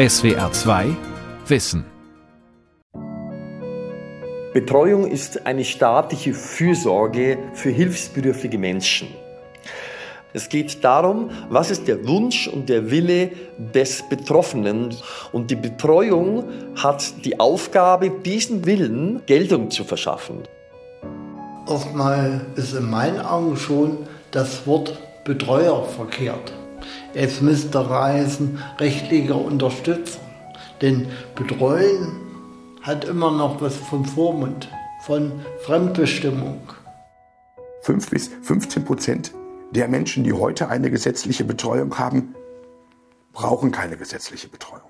SWR 2 Wissen Betreuung ist eine staatliche Fürsorge für hilfsbedürftige Menschen. Es geht darum, was ist der Wunsch und der Wille des Betroffenen. Und die Betreuung hat die Aufgabe, diesen Willen Geltung zu verschaffen. Oftmal ist in meinen Augen schon das Wort Betreuer verkehrt. Es müsste reisen rechtliche Unterstützung. Denn Betreuen hat immer noch was vom Vormund, von Fremdbestimmung. 5 bis 15 Prozent der Menschen, die heute eine gesetzliche Betreuung haben, brauchen keine gesetzliche Betreuung.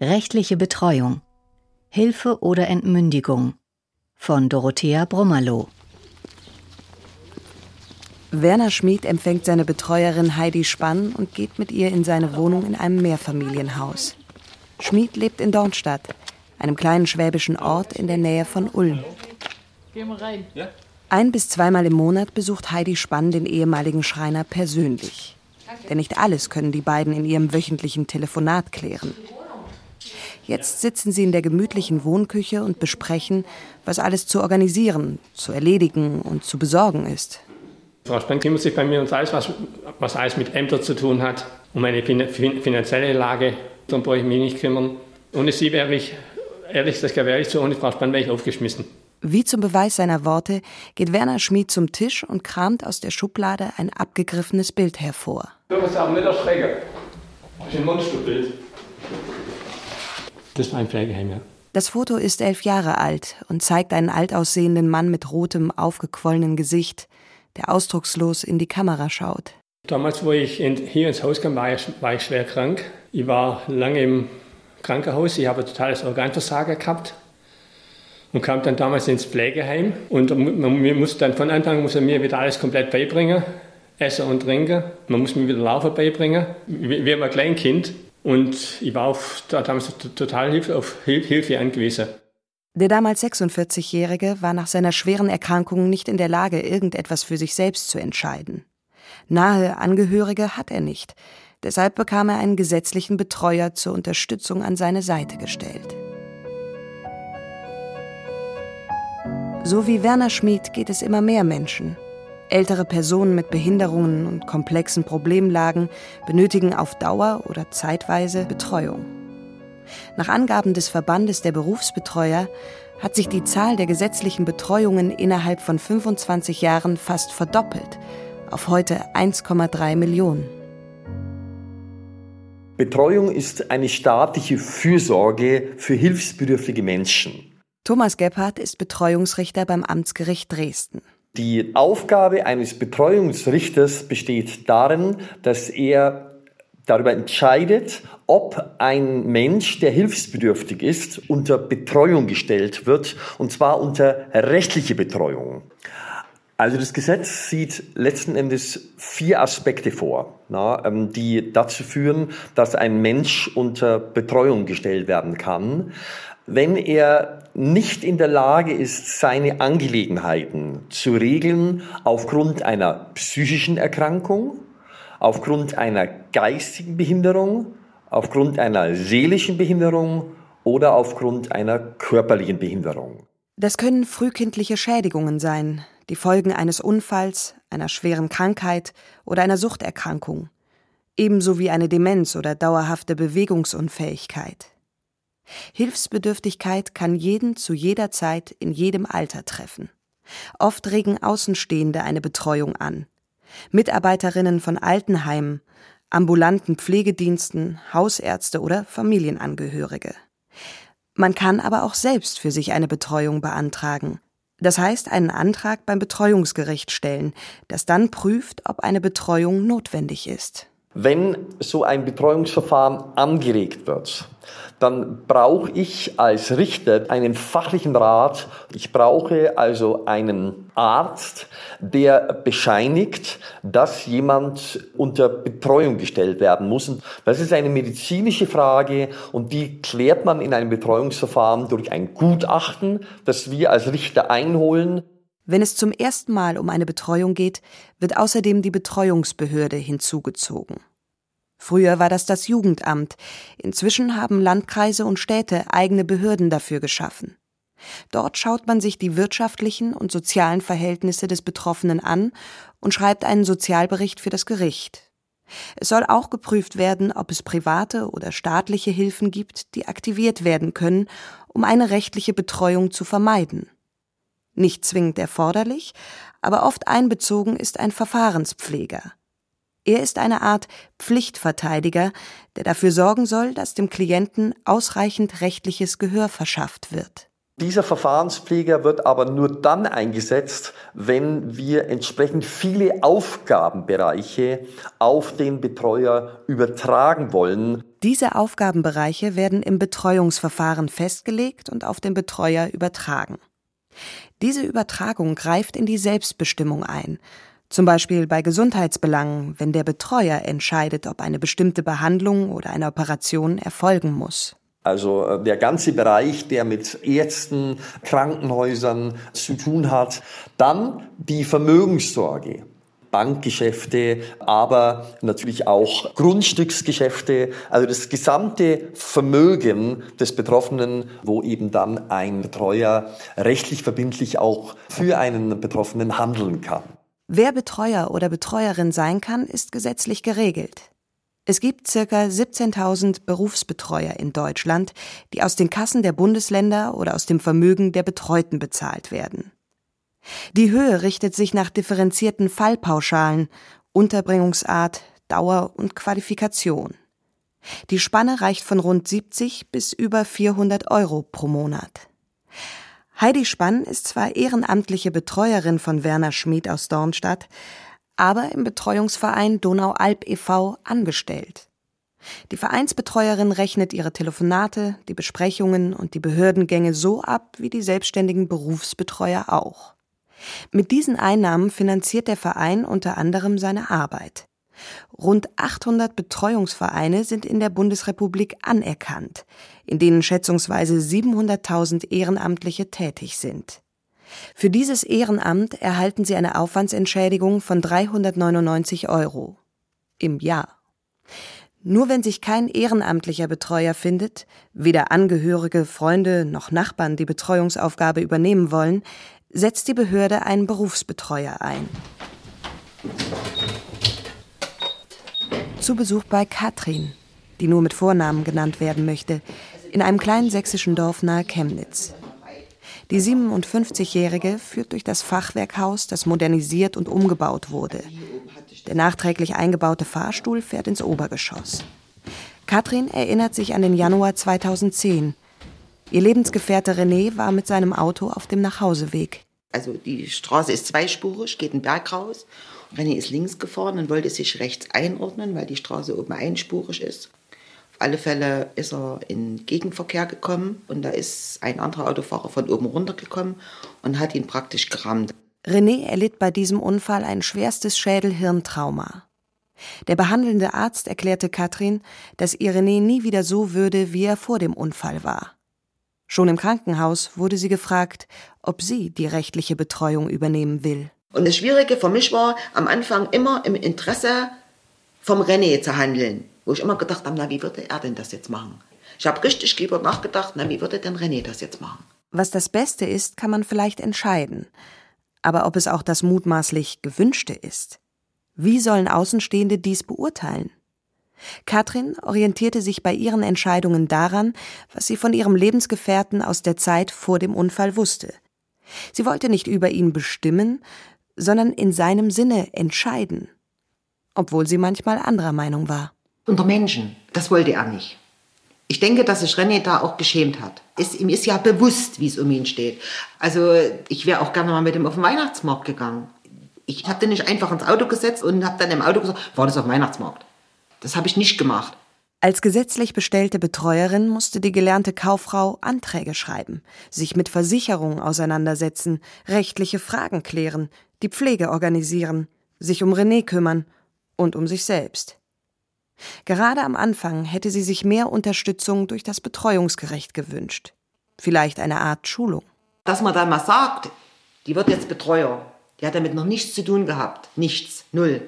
Rechtliche Betreuung. Hilfe oder Entmündigung. Von Dorothea Brummerloh. Werner Schmid empfängt seine Betreuerin Heidi Spann und geht mit ihr in seine Wohnung in einem Mehrfamilienhaus. Schmid lebt in Dornstadt, einem kleinen schwäbischen Ort in der Nähe von Ulm. Gehen wir rein. Ja? Ein bis zweimal im Monat besucht Heidi Spann den ehemaligen Schreiner persönlich. Denn nicht alles können die beiden in ihrem wöchentlichen Telefonat klären. Jetzt sitzen sie in der gemütlichen Wohnküche und besprechen, was alles zu organisieren, zu erledigen und zu besorgen ist. Frau Spann kümmert sich bei mir um alles, was, was alles mit Ämtern zu tun hat, um meine finanzielle Lage. Darum brauche ich mich nicht kümmern. Ohne sie wäre ich, ehrlich das gebe ehrlich zu, ohne Frau Spann wäre ich aufgeschmissen. Wie zum Beweis seiner Worte geht Werner Schmid zum Tisch und kramt aus der Schublade ein abgegriffenes Bild hervor. Du musst auch nicht erschrecken. Das ist ein Monsterbild. Das war ein Pflegeheim, ja. Das Foto ist elf Jahre alt und zeigt einen alt aussehenden Mann mit rotem, aufgequollenen Gesicht, der ausdruckslos in die Kamera schaut. Damals, wo ich in, hier ins Haus kam, war ich, war ich schwer krank. Ich war lange im Krankenhaus. Ich habe ein totales Organversagen gehabt und kam dann damals ins Pflegeheim. Und man musste dann von Anfang an muss er mir wieder alles komplett beibringen. Essen und Trinken. Man muss mir wieder Laufen beibringen. Wie, wie ein Kleinkind. Und ich war auf, damals total auf Hilfe angewiesen. Der damals 46-Jährige war nach seiner schweren Erkrankung nicht in der Lage, irgendetwas für sich selbst zu entscheiden. Nahe Angehörige hat er nicht. Deshalb bekam er einen gesetzlichen Betreuer zur Unterstützung an seine Seite gestellt. So wie Werner Schmid geht es immer mehr Menschen. Ältere Personen mit Behinderungen und komplexen Problemlagen benötigen auf Dauer oder zeitweise Betreuung. Nach Angaben des Verbandes der Berufsbetreuer hat sich die Zahl der gesetzlichen Betreuungen innerhalb von 25 Jahren fast verdoppelt auf heute 1,3 Millionen. Betreuung ist eine staatliche Fürsorge für hilfsbedürftige Menschen. Thomas Gebhardt ist Betreuungsrichter beim Amtsgericht Dresden. Die Aufgabe eines Betreuungsrichters besteht darin, dass er darüber entscheidet, ob ein Mensch, der hilfsbedürftig ist, unter Betreuung gestellt wird, und zwar unter rechtliche Betreuung. Also das Gesetz sieht letzten Endes vier Aspekte vor, na, ähm, die dazu führen, dass ein Mensch unter Betreuung gestellt werden kann, wenn er nicht in der Lage ist, seine Angelegenheiten zu regeln aufgrund einer psychischen Erkrankung, aufgrund einer geistigen Behinderung, aufgrund einer seelischen Behinderung oder aufgrund einer körperlichen Behinderung. Das können frühkindliche Schädigungen sein, die Folgen eines Unfalls, einer schweren Krankheit oder einer Suchterkrankung, ebenso wie eine Demenz oder dauerhafte Bewegungsunfähigkeit. Hilfsbedürftigkeit kann jeden zu jeder Zeit in jedem Alter treffen. Oft regen Außenstehende eine Betreuung an, Mitarbeiterinnen von Altenheimen, ambulanten Pflegediensten, Hausärzte oder Familienangehörige. Man kann aber auch selbst für sich eine Betreuung beantragen. Das heißt, einen Antrag beim Betreuungsgericht stellen, das dann prüft, ob eine Betreuung notwendig ist. Wenn so ein Betreuungsverfahren angeregt wird, dann brauche ich als Richter einen fachlichen Rat. Ich brauche also einen Arzt, der bescheinigt, dass jemand unter Betreuung gestellt werden muss. Das ist eine medizinische Frage und die klärt man in einem Betreuungsverfahren durch ein Gutachten, das wir als Richter einholen. Wenn es zum ersten Mal um eine Betreuung geht, wird außerdem die Betreuungsbehörde hinzugezogen. Früher war das das Jugendamt. Inzwischen haben Landkreise und Städte eigene Behörden dafür geschaffen. Dort schaut man sich die wirtschaftlichen und sozialen Verhältnisse des Betroffenen an und schreibt einen Sozialbericht für das Gericht. Es soll auch geprüft werden, ob es private oder staatliche Hilfen gibt, die aktiviert werden können, um eine rechtliche Betreuung zu vermeiden. Nicht zwingend erforderlich, aber oft einbezogen ist ein Verfahrenspfleger. Er ist eine Art Pflichtverteidiger, der dafür sorgen soll, dass dem Klienten ausreichend rechtliches Gehör verschafft wird. Dieser Verfahrenspfleger wird aber nur dann eingesetzt, wenn wir entsprechend viele Aufgabenbereiche auf den Betreuer übertragen wollen. Diese Aufgabenbereiche werden im Betreuungsverfahren festgelegt und auf den Betreuer übertragen. Diese Übertragung greift in die Selbstbestimmung ein, zum Beispiel bei Gesundheitsbelangen, wenn der Betreuer entscheidet, ob eine bestimmte Behandlung oder eine Operation erfolgen muss. Also äh, der ganze Bereich, der mit Ärzten, Krankenhäusern zu tun hat. Dann die Vermögenssorge. Bankgeschäfte, aber natürlich auch Grundstücksgeschäfte, also das gesamte Vermögen des Betroffenen, wo eben dann ein Betreuer rechtlich verbindlich auch für einen Betroffenen handeln kann. Wer Betreuer oder Betreuerin sein kann, ist gesetzlich geregelt. Es gibt circa 17.000 Berufsbetreuer in Deutschland, die aus den Kassen der Bundesländer oder aus dem Vermögen der Betreuten bezahlt werden. Die Höhe richtet sich nach differenzierten Fallpauschalen, Unterbringungsart, Dauer und Qualifikation. Die Spanne reicht von rund 70 bis über 400 Euro pro Monat. Heidi Spann ist zwar ehrenamtliche Betreuerin von Werner Schmid aus Dornstadt, aber im Betreuungsverein Donau-Alb e.V. angestellt. Die Vereinsbetreuerin rechnet ihre Telefonate, die Besprechungen und die Behördengänge so ab wie die selbstständigen Berufsbetreuer auch. Mit diesen Einnahmen finanziert der Verein unter anderem seine Arbeit. Rund 800 Betreuungsvereine sind in der Bundesrepublik anerkannt, in denen schätzungsweise 700.000 Ehrenamtliche tätig sind. Für dieses Ehrenamt erhalten sie eine Aufwandsentschädigung von 399 Euro im Jahr. Nur wenn sich kein ehrenamtlicher Betreuer findet, weder Angehörige, Freunde noch Nachbarn die Betreuungsaufgabe übernehmen wollen, setzt die Behörde einen Berufsbetreuer ein. Zu Besuch bei Katrin, die nur mit Vornamen genannt werden möchte, in einem kleinen sächsischen Dorf nahe Chemnitz. Die 57-Jährige führt durch das Fachwerkhaus, das modernisiert und umgebaut wurde. Der nachträglich eingebaute Fahrstuhl fährt ins Obergeschoss. Katrin erinnert sich an den Januar 2010. Ihr Lebensgefährte René war mit seinem Auto auf dem Nachhauseweg. Also die Straße ist zweispurig, geht einen Berg raus. René ist links gefahren und wollte sich rechts einordnen, weil die Straße oben einspurig ist. Auf alle Fälle ist er in Gegenverkehr gekommen und da ist ein anderer Autofahrer von oben runtergekommen und hat ihn praktisch gerammt. René erlitt bei diesem Unfall ein schwerstes Schädel-Hirntrauma. Der behandelnde Arzt erklärte Katrin, dass ihr René nie wieder so würde, wie er vor dem Unfall war. Schon im Krankenhaus wurde sie gefragt, ob sie die rechtliche Betreuung übernehmen will. Und das Schwierige für mich war, am Anfang immer im Interesse vom René zu handeln wo ich immer gedacht habe, na, wie würde er denn das jetzt machen? Ich habe richtig lieber nachgedacht, na, wie würde denn René das jetzt machen? Was das Beste ist, kann man vielleicht entscheiden. Aber ob es auch das mutmaßlich Gewünschte ist? Wie sollen Außenstehende dies beurteilen? Katrin orientierte sich bei ihren Entscheidungen daran, was sie von ihrem Lebensgefährten aus der Zeit vor dem Unfall wusste. Sie wollte nicht über ihn bestimmen, sondern in seinem Sinne entscheiden, obwohl sie manchmal anderer Meinung war unter Menschen. Das wollte er nicht. Ich denke, dass sich René da auch geschämt hat. Es, ihm ist ja bewusst, wie es um ihn steht. Also ich wäre auch gerne mal mit ihm auf den Weihnachtsmarkt gegangen. Ich habe den nicht einfach ins Auto gesetzt und habe dann im Auto gesagt, war das auf dem Weihnachtsmarkt. Das habe ich nicht gemacht. Als gesetzlich bestellte Betreuerin musste die gelernte Kauffrau Anträge schreiben, sich mit Versicherungen auseinandersetzen, rechtliche Fragen klären, die Pflege organisieren, sich um René kümmern und um sich selbst. Gerade am Anfang hätte sie sich mehr Unterstützung durch das Betreuungsgerecht gewünscht. Vielleicht eine Art Schulung. Dass man dann mal sagt, die wird jetzt Betreuer. Die hat damit noch nichts zu tun gehabt. Nichts. Null.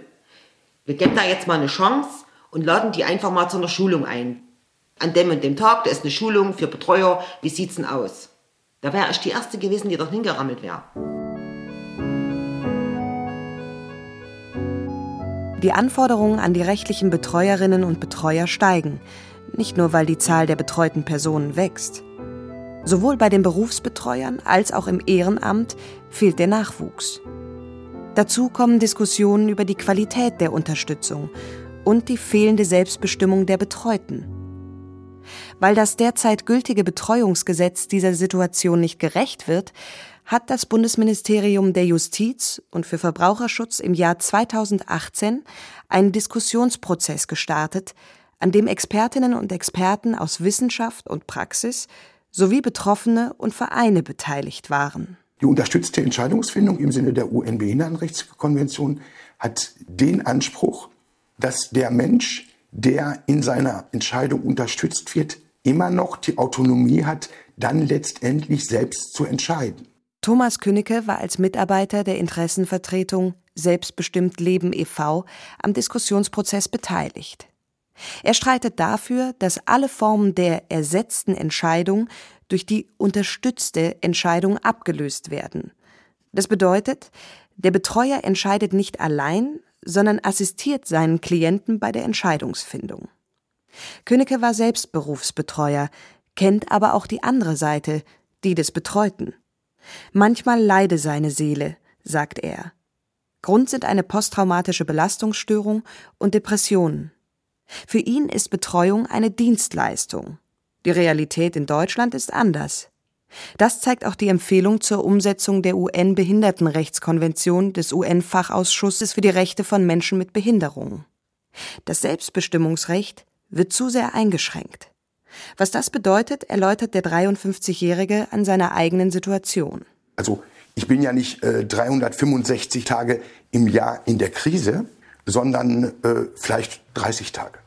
Wir geben da jetzt mal eine Chance und laden die einfach mal zu einer Schulung ein. An dem und dem Tag, da ist eine Schulung für Betreuer, wie sieht's denn aus? Da wäre ich die Erste gewesen, die dort hingerammelt wäre. Die Anforderungen an die rechtlichen Betreuerinnen und Betreuer steigen, nicht nur weil die Zahl der betreuten Personen wächst. Sowohl bei den Berufsbetreuern als auch im Ehrenamt fehlt der Nachwuchs. Dazu kommen Diskussionen über die Qualität der Unterstützung und die fehlende Selbstbestimmung der Betreuten. Weil das derzeit gültige Betreuungsgesetz dieser Situation nicht gerecht wird, hat das Bundesministerium der Justiz und für Verbraucherschutz im Jahr 2018 einen Diskussionsprozess gestartet, an dem Expertinnen und Experten aus Wissenschaft und Praxis sowie Betroffene und Vereine beteiligt waren. Die unterstützte Entscheidungsfindung im Sinne der UN-Behindertenrechtskonvention hat den Anspruch, dass der Mensch, der in seiner Entscheidung unterstützt wird, immer noch die Autonomie hat, dann letztendlich selbst zu entscheiden. Thomas Künnecke war als Mitarbeiter der Interessenvertretung Selbstbestimmt Leben e.V. am Diskussionsprozess beteiligt. Er streitet dafür, dass alle Formen der ersetzten Entscheidung durch die unterstützte Entscheidung abgelöst werden. Das bedeutet, der Betreuer entscheidet nicht allein, sondern assistiert seinen Klienten bei der Entscheidungsfindung. Königke war selbst Berufsbetreuer, kennt aber auch die andere Seite, die des Betreuten. Manchmal leide seine Seele, sagt er. Grund sind eine posttraumatische Belastungsstörung und Depressionen. Für ihn ist Betreuung eine Dienstleistung. Die Realität in Deutschland ist anders. Das zeigt auch die Empfehlung zur Umsetzung der UN-Behindertenrechtskonvention des UN-Fachausschusses für die Rechte von Menschen mit Behinderungen. Das Selbstbestimmungsrecht wird zu sehr eingeschränkt. Was das bedeutet, erläutert der 53-Jährige an seiner eigenen Situation. Also ich bin ja nicht äh, 365 Tage im Jahr in der Krise, sondern äh, vielleicht 30 Tage.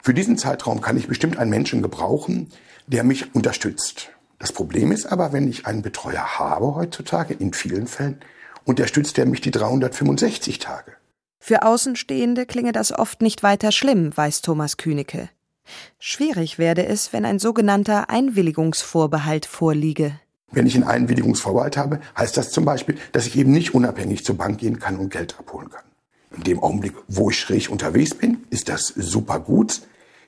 Für diesen Zeitraum kann ich bestimmt einen Menschen gebrauchen, der mich unterstützt. Das Problem ist aber, wenn ich einen Betreuer habe heutzutage, in vielen Fällen, unterstützt er mich die 365 Tage. Für Außenstehende klinge das oft nicht weiter schlimm, weiß Thomas Kühnecke. Schwierig werde es, wenn ein sogenannter Einwilligungsvorbehalt vorliege. Wenn ich einen Einwilligungsvorbehalt habe, heißt das zum Beispiel, dass ich eben nicht unabhängig zur Bank gehen kann und Geld abholen kann. In dem Augenblick, wo ich schräg unterwegs bin, ist das super gut.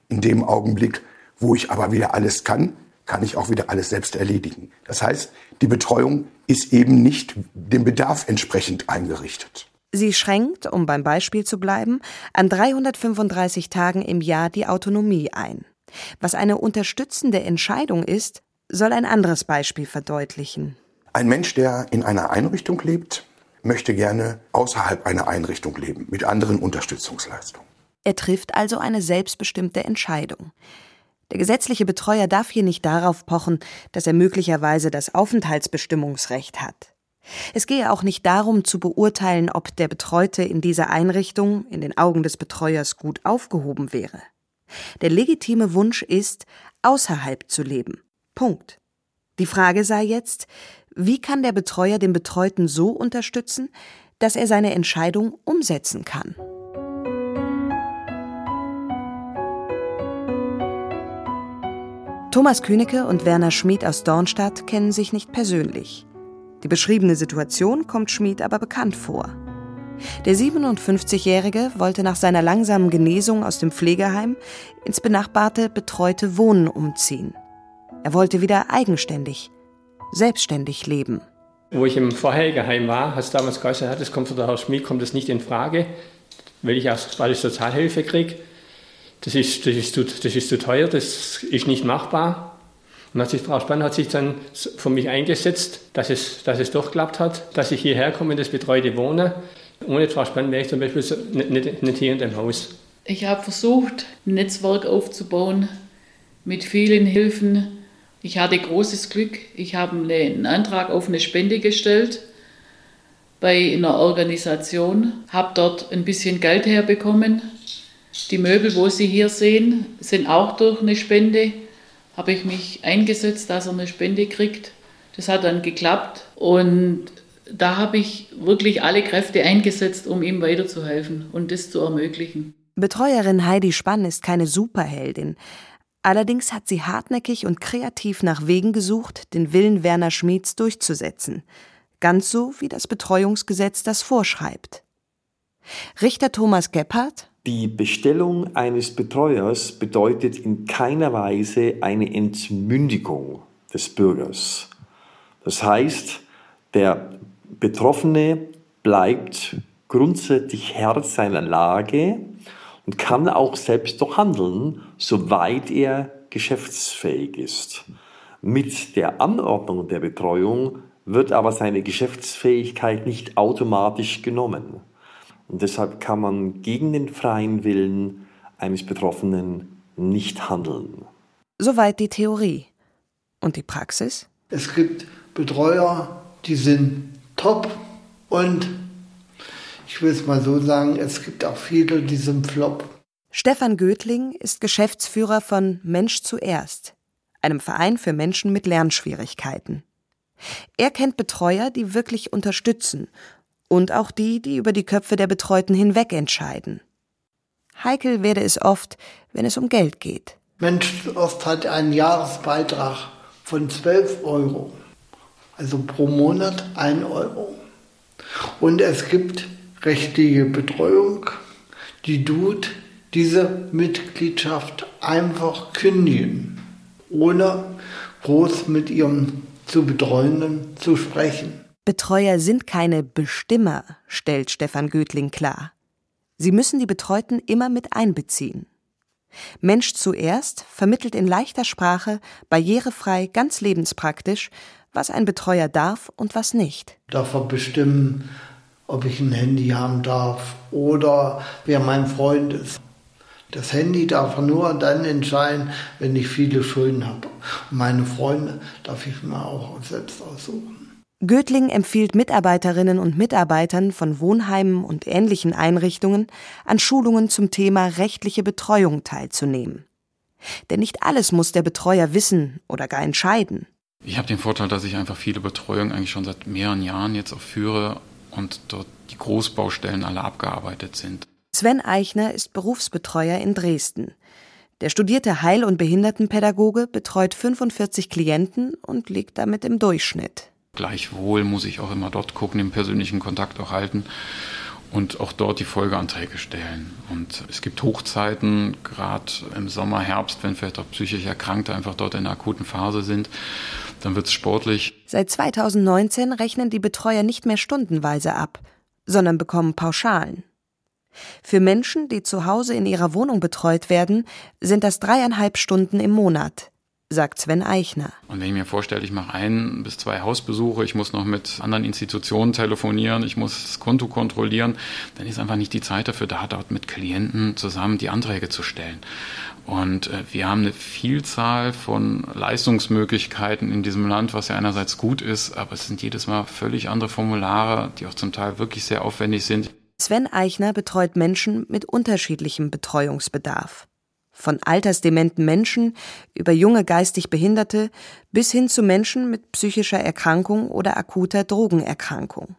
In dem Augenblick, wo ich aber wieder alles kann, kann ich auch wieder alles selbst erledigen. Das heißt, die Betreuung ist eben nicht dem Bedarf entsprechend eingerichtet. Sie schränkt, um beim Beispiel zu bleiben, an 335 Tagen im Jahr die Autonomie ein. Was eine unterstützende Entscheidung ist, soll ein anderes Beispiel verdeutlichen. Ein Mensch, der in einer Einrichtung lebt, möchte gerne außerhalb einer Einrichtung leben, mit anderen Unterstützungsleistungen. Er trifft also eine selbstbestimmte Entscheidung. Der gesetzliche Betreuer darf hier nicht darauf pochen, dass er möglicherweise das Aufenthaltsbestimmungsrecht hat. Es gehe auch nicht darum zu beurteilen, ob der Betreute in dieser Einrichtung in den Augen des Betreuers gut aufgehoben wäre. Der legitime Wunsch ist, außerhalb zu leben. Punkt. Die Frage sei jetzt, wie kann der Betreuer den Betreuten so unterstützen, dass er seine Entscheidung umsetzen kann? Thomas Kühnecke und Werner Schmid aus Dornstadt kennen sich nicht persönlich. Die beschriebene Situation kommt Schmid aber bekannt vor. Der 57-Jährige wollte nach seiner langsamen Genesung aus dem Pflegeheim ins benachbarte betreute Wohnen umziehen. Er wollte wieder eigenständig, selbstständig leben. Wo ich im Vorhelgeheim war, hat es damals gesagt, das kommt von der Haus Schmied, kommt das nicht in Frage, weil ich, erst, weil ich Sozialhilfe kriege. Das ist, das, ist zu, das ist zu teuer, das ist nicht machbar. Und hat sich, Frau Spann hat sich dann für mich eingesetzt, dass es, dass es doch geklappt hat, dass ich hierher komme in das betreute Wohnen. Ohne Frau Spann wäre ich zum Beispiel nicht, nicht, nicht hier in dem Haus. Ich habe versucht, ein Netzwerk aufzubauen mit vielen Hilfen, ich hatte großes Glück. Ich habe einen Antrag auf eine Spende gestellt bei einer Organisation, habe dort ein bisschen Geld herbekommen. Die Möbel, wo Sie hier sehen, sind auch durch eine Spende. Habe ich mich eingesetzt, dass er eine Spende kriegt. Das hat dann geklappt und da habe ich wirklich alle Kräfte eingesetzt, um ihm weiterzuhelfen und das zu ermöglichen. Betreuerin Heidi Spann ist keine Superheldin. Allerdings hat sie hartnäckig und kreativ nach Wegen gesucht, den Willen Werner Schmieds durchzusetzen. Ganz so, wie das Betreuungsgesetz das vorschreibt. Richter Thomas Gebhardt die Bestellung eines Betreuers bedeutet in keiner Weise eine Entmündigung des Bürgers. Das heißt, der Betroffene bleibt grundsätzlich Herr seiner Lage und kann auch selbst doch handeln, soweit er geschäftsfähig ist. Mit der Anordnung der Betreuung wird aber seine Geschäftsfähigkeit nicht automatisch genommen. Und deshalb kann man gegen den freien Willen eines Betroffenen nicht handeln. Soweit die Theorie. Und die Praxis? Es gibt Betreuer, die sind top und ich will es mal so sagen, es gibt auch viele, die sind flop. Stefan Götling ist Geschäftsführer von Mensch zuerst, einem Verein für Menschen mit Lernschwierigkeiten. Er kennt Betreuer, die wirklich unterstützen und auch die, die über die Köpfe der Betreuten hinweg entscheiden. Heikel werde es oft, wenn es um Geld geht. Mensch Ost hat einen Jahresbeitrag von 12 Euro, also pro Monat 1 Euro. Und es gibt rechtliche Betreuung, die tut diese Mitgliedschaft einfach kündigen, ohne groß mit ihrem zu Betreuenden zu sprechen. Betreuer sind keine Bestimmer, stellt Stefan Götling klar. Sie müssen die Betreuten immer mit einbeziehen. Mensch zuerst vermittelt in leichter Sprache, barrierefrei, ganz lebenspraktisch, was ein Betreuer darf und was nicht. Darf er bestimmen, ob ich ein Handy haben darf oder wer mein Freund ist. Das Handy darf er nur dann entscheiden, wenn ich viele Schulden habe. Meine Freunde darf ich mir auch selbst aussuchen. Götling empfiehlt Mitarbeiterinnen und Mitarbeitern von Wohnheimen und ähnlichen Einrichtungen, an Schulungen zum Thema rechtliche Betreuung teilzunehmen. Denn nicht alles muss der Betreuer wissen oder gar entscheiden. Ich habe den Vorteil, dass ich einfach viele Betreuungen eigentlich schon seit mehreren Jahren jetzt auch führe und dort die Großbaustellen alle abgearbeitet sind. Sven Eichner ist Berufsbetreuer in Dresden. Der studierte Heil- und Behindertenpädagoge betreut 45 Klienten und liegt damit im Durchschnitt. Gleichwohl muss ich auch immer dort gucken, den persönlichen Kontakt auch halten und auch dort die Folgeanträge stellen. Und es gibt Hochzeiten, gerade im Sommer, Herbst, wenn vielleicht auch psychisch Erkrankte einfach dort in der akuten Phase sind, dann wird es sportlich. Seit 2019 rechnen die Betreuer nicht mehr stundenweise ab, sondern bekommen Pauschalen. Für Menschen, die zu Hause in ihrer Wohnung betreut werden, sind das dreieinhalb Stunden im Monat sagt Sven Eichner. Und wenn ich mir vorstelle, ich mache ein bis zwei Hausbesuche, ich muss noch mit anderen Institutionen telefonieren, ich muss das Konto kontrollieren, dann ist einfach nicht die Zeit dafür da, dort mit Klienten zusammen die Anträge zu stellen. Und äh, wir haben eine Vielzahl von Leistungsmöglichkeiten in diesem Land, was ja einerseits gut ist, aber es sind jedes Mal völlig andere Formulare, die auch zum Teil wirklich sehr aufwendig sind. Sven Eichner betreut Menschen mit unterschiedlichem Betreuungsbedarf. Von altersdementen Menschen über junge geistig Behinderte bis hin zu Menschen mit psychischer Erkrankung oder akuter Drogenerkrankung.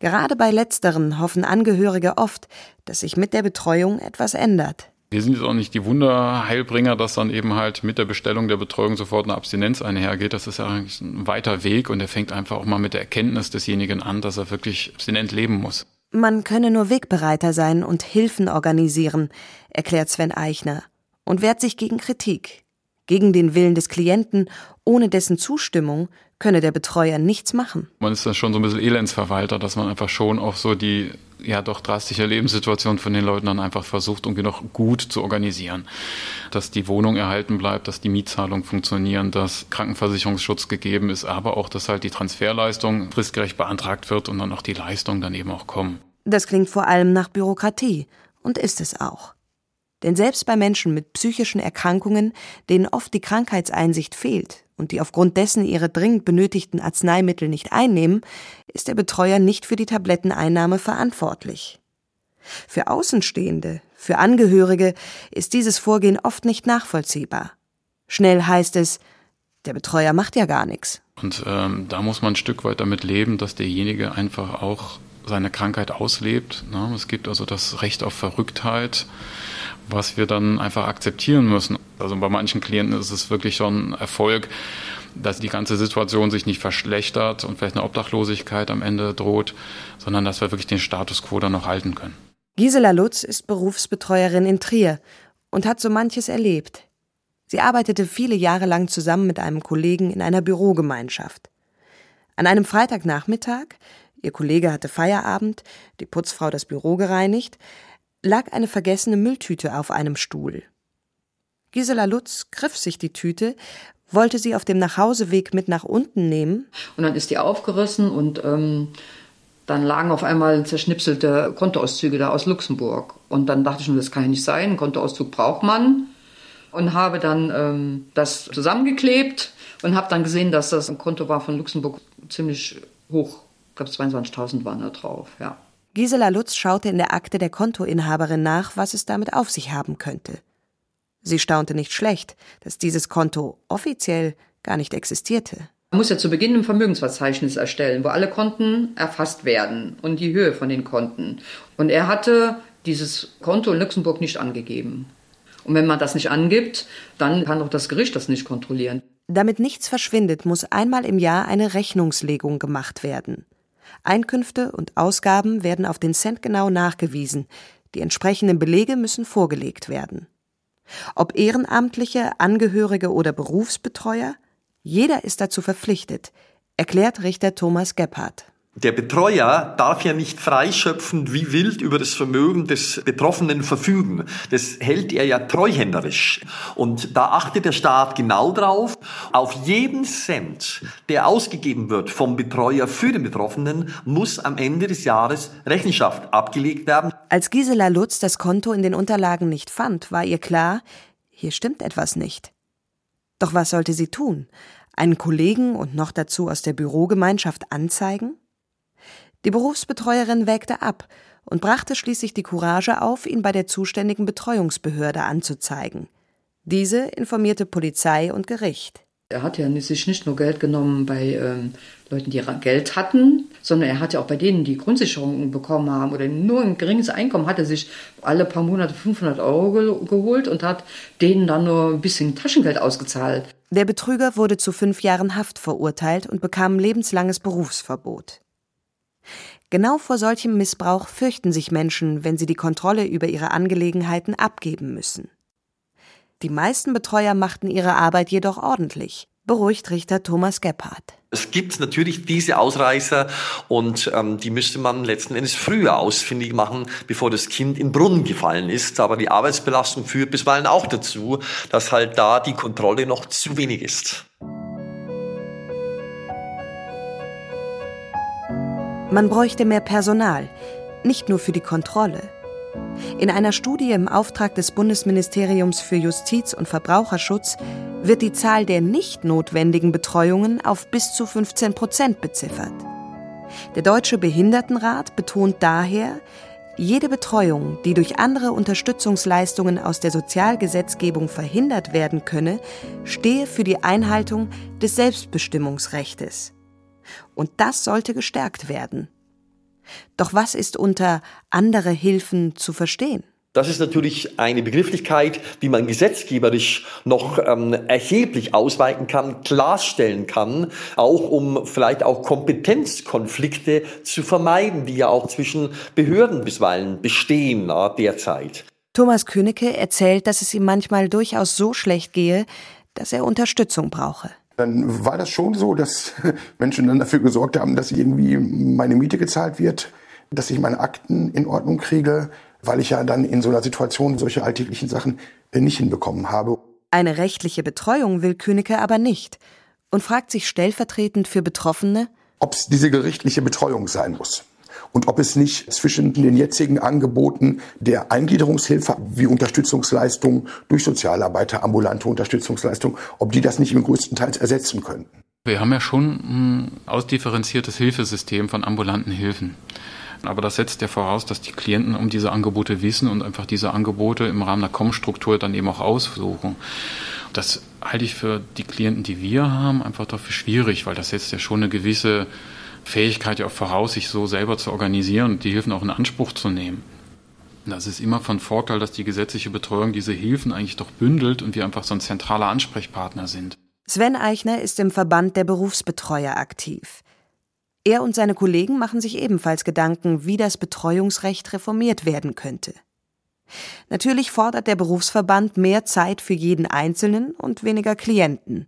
Gerade bei letzteren hoffen Angehörige oft, dass sich mit der Betreuung etwas ändert. Wir sind jetzt auch nicht die Wunderheilbringer, dass dann eben halt mit der Bestellung der Betreuung sofort eine Abstinenz einhergeht. Das ist ja eigentlich ein weiter Weg und er fängt einfach auch mal mit der Erkenntnis desjenigen an, dass er wirklich abstinent leben muss. Man könne nur Wegbereiter sein und Hilfen organisieren, erklärt Sven Eichner und wehrt sich gegen Kritik. Gegen den Willen des Klienten, ohne dessen Zustimmung könne der Betreuer nichts machen. Man ist da schon so ein bisschen Elendsverwalter, dass man einfach schon auch so die ja doch drastische Lebenssituation von den Leuten dann einfach versucht, irgendwie noch gut zu organisieren. Dass die Wohnung erhalten bleibt, dass die Mietzahlungen funktionieren, dass Krankenversicherungsschutz gegeben ist, aber auch, dass halt die Transferleistung fristgerecht beantragt wird und dann auch die Leistungen dann eben auch kommen. Das klingt vor allem nach Bürokratie und ist es auch. Denn selbst bei Menschen mit psychischen Erkrankungen, denen oft die Krankheitseinsicht fehlt und die aufgrund dessen ihre dringend benötigten Arzneimittel nicht einnehmen, ist der Betreuer nicht für die Tabletteneinnahme verantwortlich. Für Außenstehende, für Angehörige ist dieses Vorgehen oft nicht nachvollziehbar. Schnell heißt es, der Betreuer macht ja gar nichts. Und ähm, da muss man ein Stück weit damit leben, dass derjenige einfach auch seine Krankheit auslebt. Ne? Es gibt also das Recht auf Verrücktheit, was wir dann einfach akzeptieren müssen. Also bei manchen Klienten ist es wirklich schon Erfolg, dass die ganze Situation sich nicht verschlechtert und vielleicht eine Obdachlosigkeit am Ende droht, sondern dass wir wirklich den Status quo dann noch halten können. Gisela Lutz ist Berufsbetreuerin in Trier und hat so manches erlebt. Sie arbeitete viele Jahre lang zusammen mit einem Kollegen in einer Bürogemeinschaft. An einem Freitagnachmittag, ihr Kollege hatte Feierabend, die Putzfrau das Büro gereinigt, lag eine vergessene Mülltüte auf einem Stuhl. Gisela Lutz griff sich die Tüte, wollte sie auf dem Nachhauseweg mit nach unten nehmen. Und dann ist die aufgerissen und ähm, dann lagen auf einmal zerschnipselte Kontoauszüge da aus Luxemburg. Und dann dachte ich schon, das kann ja nicht sein, einen Kontoauszug braucht man. Und habe dann ähm, das zusammengeklebt und habe dann gesehen, dass das ein Konto war von Luxemburg ziemlich hoch. Ich glaube, 22.000 waren da drauf, ja. Gisela Lutz schaute in der Akte der Kontoinhaberin nach, was es damit auf sich haben könnte. Sie staunte nicht schlecht, dass dieses Konto offiziell gar nicht existierte. Man muss ja zu Beginn ein Vermögensverzeichnis erstellen, wo alle Konten erfasst werden und die Höhe von den Konten. Und er hatte dieses Konto in Luxemburg nicht angegeben. Und wenn man das nicht angibt, dann kann auch das Gericht das nicht kontrollieren. Damit nichts verschwindet, muss einmal im Jahr eine Rechnungslegung gemacht werden. Einkünfte und Ausgaben werden auf den Cent genau nachgewiesen. Die entsprechenden Belege müssen vorgelegt werden. Ob Ehrenamtliche, Angehörige oder Berufsbetreuer, jeder ist dazu verpflichtet, erklärt Richter Thomas Gebhardt. Der Betreuer darf ja nicht freischöpfend wie wild über das Vermögen des Betroffenen verfügen. Das hält er ja treuhänderisch. Und da achtet der Staat genau drauf. Auf jeden Cent, der ausgegeben wird vom Betreuer für den Betroffenen, muss am Ende des Jahres Rechenschaft abgelegt werden. Als Gisela Lutz das Konto in den Unterlagen nicht fand, war ihr klar, hier stimmt etwas nicht. Doch was sollte sie tun? Einen Kollegen und noch dazu aus der Bürogemeinschaft anzeigen? Die Berufsbetreuerin wägte ab und brachte schließlich die Courage auf, ihn bei der zuständigen Betreuungsbehörde anzuzeigen. Diese informierte Polizei und Gericht. Er hat ja sich nicht nur Geld genommen bei ähm, Leuten, die Geld hatten, sondern er hat ja auch bei denen, die Grundsicherungen bekommen haben oder nur ein geringes Einkommen, hat er sich alle paar Monate 500 Euro ge geholt und hat denen dann nur ein bisschen Taschengeld ausgezahlt. Der Betrüger wurde zu fünf Jahren Haft verurteilt und bekam lebenslanges Berufsverbot. Genau vor solchem Missbrauch fürchten sich Menschen, wenn sie die Kontrolle über ihre Angelegenheiten abgeben müssen. Die meisten Betreuer machten ihre Arbeit jedoch ordentlich, beruhigt Richter Thomas Gebhardt. Es gibt natürlich diese Ausreißer und ähm, die müsste man letzten Endes früher ausfindig machen, bevor das Kind in Brunnen gefallen ist. Aber die Arbeitsbelastung führt bisweilen auch dazu, dass halt da die Kontrolle noch zu wenig ist. Man bräuchte mehr Personal, nicht nur für die Kontrolle. In einer Studie im Auftrag des Bundesministeriums für Justiz und Verbraucherschutz wird die Zahl der nicht notwendigen Betreuungen auf bis zu 15 Prozent beziffert. Der Deutsche Behindertenrat betont daher, jede Betreuung, die durch andere Unterstützungsleistungen aus der Sozialgesetzgebung verhindert werden könne, stehe für die Einhaltung des Selbstbestimmungsrechtes. Und das sollte gestärkt werden. Doch was ist unter andere Hilfen zu verstehen? Das ist natürlich eine Begrifflichkeit, die man gesetzgeberisch noch ähm, erheblich ausweiten kann, klarstellen kann, auch um vielleicht auch Kompetenzkonflikte zu vermeiden, die ja auch zwischen Behörden bisweilen bestehen na, derzeit. Thomas Königke erzählt, dass es ihm manchmal durchaus so schlecht gehe, dass er Unterstützung brauche dann war das schon so, dass Menschen dann dafür gesorgt haben, dass irgendwie meine Miete gezahlt wird, dass ich meine Akten in Ordnung kriege, weil ich ja dann in so einer Situation solche alltäglichen Sachen äh, nicht hinbekommen habe. Eine rechtliche Betreuung will Königke aber nicht und fragt sich stellvertretend für Betroffene, ob es diese gerichtliche Betreuung sein muss und ob es nicht zwischen den jetzigen Angeboten der Eingliederungshilfe wie Unterstützungsleistungen durch Sozialarbeiter, ambulante Unterstützungsleistungen, ob die das nicht im größten Teil ersetzen könnten. Wir haben ja schon ein ausdifferenziertes Hilfesystem von ambulanten Hilfen. Aber das setzt ja voraus, dass die Klienten um diese Angebote wissen und einfach diese Angebote im Rahmen der COM-Struktur dann eben auch aussuchen. Das halte ich für die Klienten, die wir haben, einfach dafür schwierig, weil das setzt ja schon eine gewisse Fähigkeit ja auch voraus, sich so selber zu organisieren und die Hilfen auch in Anspruch zu nehmen. Das ist immer von Vorteil, dass die gesetzliche Betreuung diese Hilfen eigentlich doch bündelt und wir einfach so ein zentraler Ansprechpartner sind. Sven Eichner ist im Verband der Berufsbetreuer aktiv. Er und seine Kollegen machen sich ebenfalls Gedanken, wie das Betreuungsrecht reformiert werden könnte. Natürlich fordert der Berufsverband mehr Zeit für jeden Einzelnen und weniger Klienten.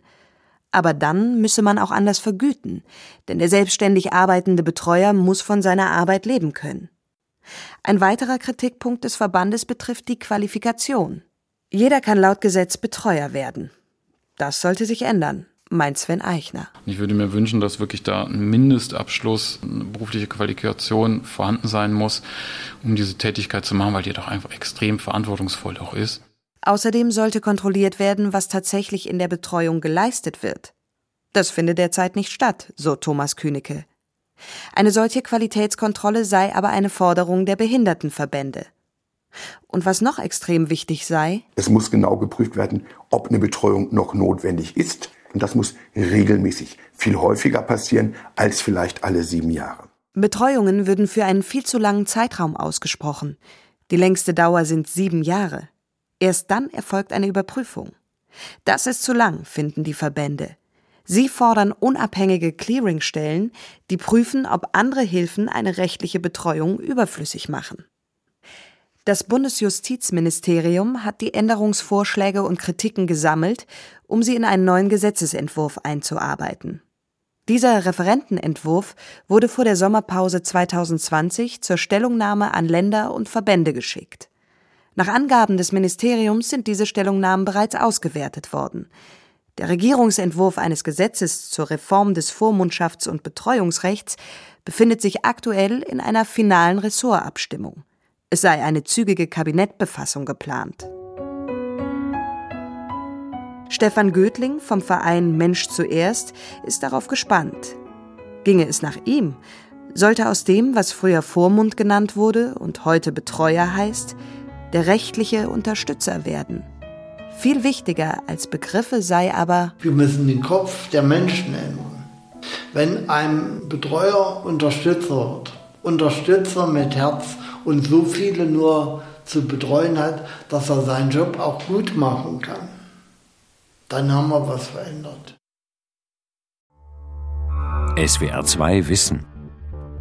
Aber dann müsse man auch anders vergüten, denn der selbstständig arbeitende Betreuer muss von seiner Arbeit leben können. Ein weiterer Kritikpunkt des Verbandes betrifft die Qualifikation. Jeder kann laut Gesetz Betreuer werden. Das sollte sich ändern, meint Sven Eichner. Ich würde mir wünschen, dass wirklich da ein Mindestabschluss, eine berufliche Qualifikation vorhanden sein muss, um diese Tätigkeit zu machen, weil die doch einfach extrem verantwortungsvoll auch ist. Außerdem sollte kontrolliert werden, was tatsächlich in der Betreuung geleistet wird. Das findet derzeit nicht statt, so Thomas Kühnecke. Eine solche Qualitätskontrolle sei aber eine Forderung der Behindertenverbände. Und was noch extrem wichtig sei, es muss genau geprüft werden, ob eine Betreuung noch notwendig ist. Und das muss regelmäßig, viel häufiger passieren als vielleicht alle sieben Jahre. Betreuungen würden für einen viel zu langen Zeitraum ausgesprochen. Die längste Dauer sind sieben Jahre. Erst dann erfolgt eine Überprüfung. Das ist zu lang, finden die Verbände. Sie fordern unabhängige Clearingstellen, die prüfen, ob andere Hilfen eine rechtliche Betreuung überflüssig machen. Das Bundesjustizministerium hat die Änderungsvorschläge und Kritiken gesammelt, um sie in einen neuen Gesetzesentwurf einzuarbeiten. Dieser Referentenentwurf wurde vor der Sommerpause 2020 zur Stellungnahme an Länder und Verbände geschickt. Nach Angaben des Ministeriums sind diese Stellungnahmen bereits ausgewertet worden. Der Regierungsentwurf eines Gesetzes zur Reform des Vormundschafts- und Betreuungsrechts befindet sich aktuell in einer finalen Ressortabstimmung. Es sei eine zügige Kabinettbefassung geplant. Stefan Gödling vom Verein Mensch zuerst ist darauf gespannt. Ginge es nach ihm, sollte aus dem, was früher Vormund genannt wurde und heute Betreuer heißt, der rechtliche Unterstützer werden. Viel wichtiger als Begriffe sei aber, wir müssen den Kopf der Menschen ändern. Wenn ein Betreuer Unterstützer wird, Unterstützer mit Herz und so viele nur zu betreuen hat, dass er seinen Job auch gut machen kann, dann haben wir was verändert. SWR 2 Wissen.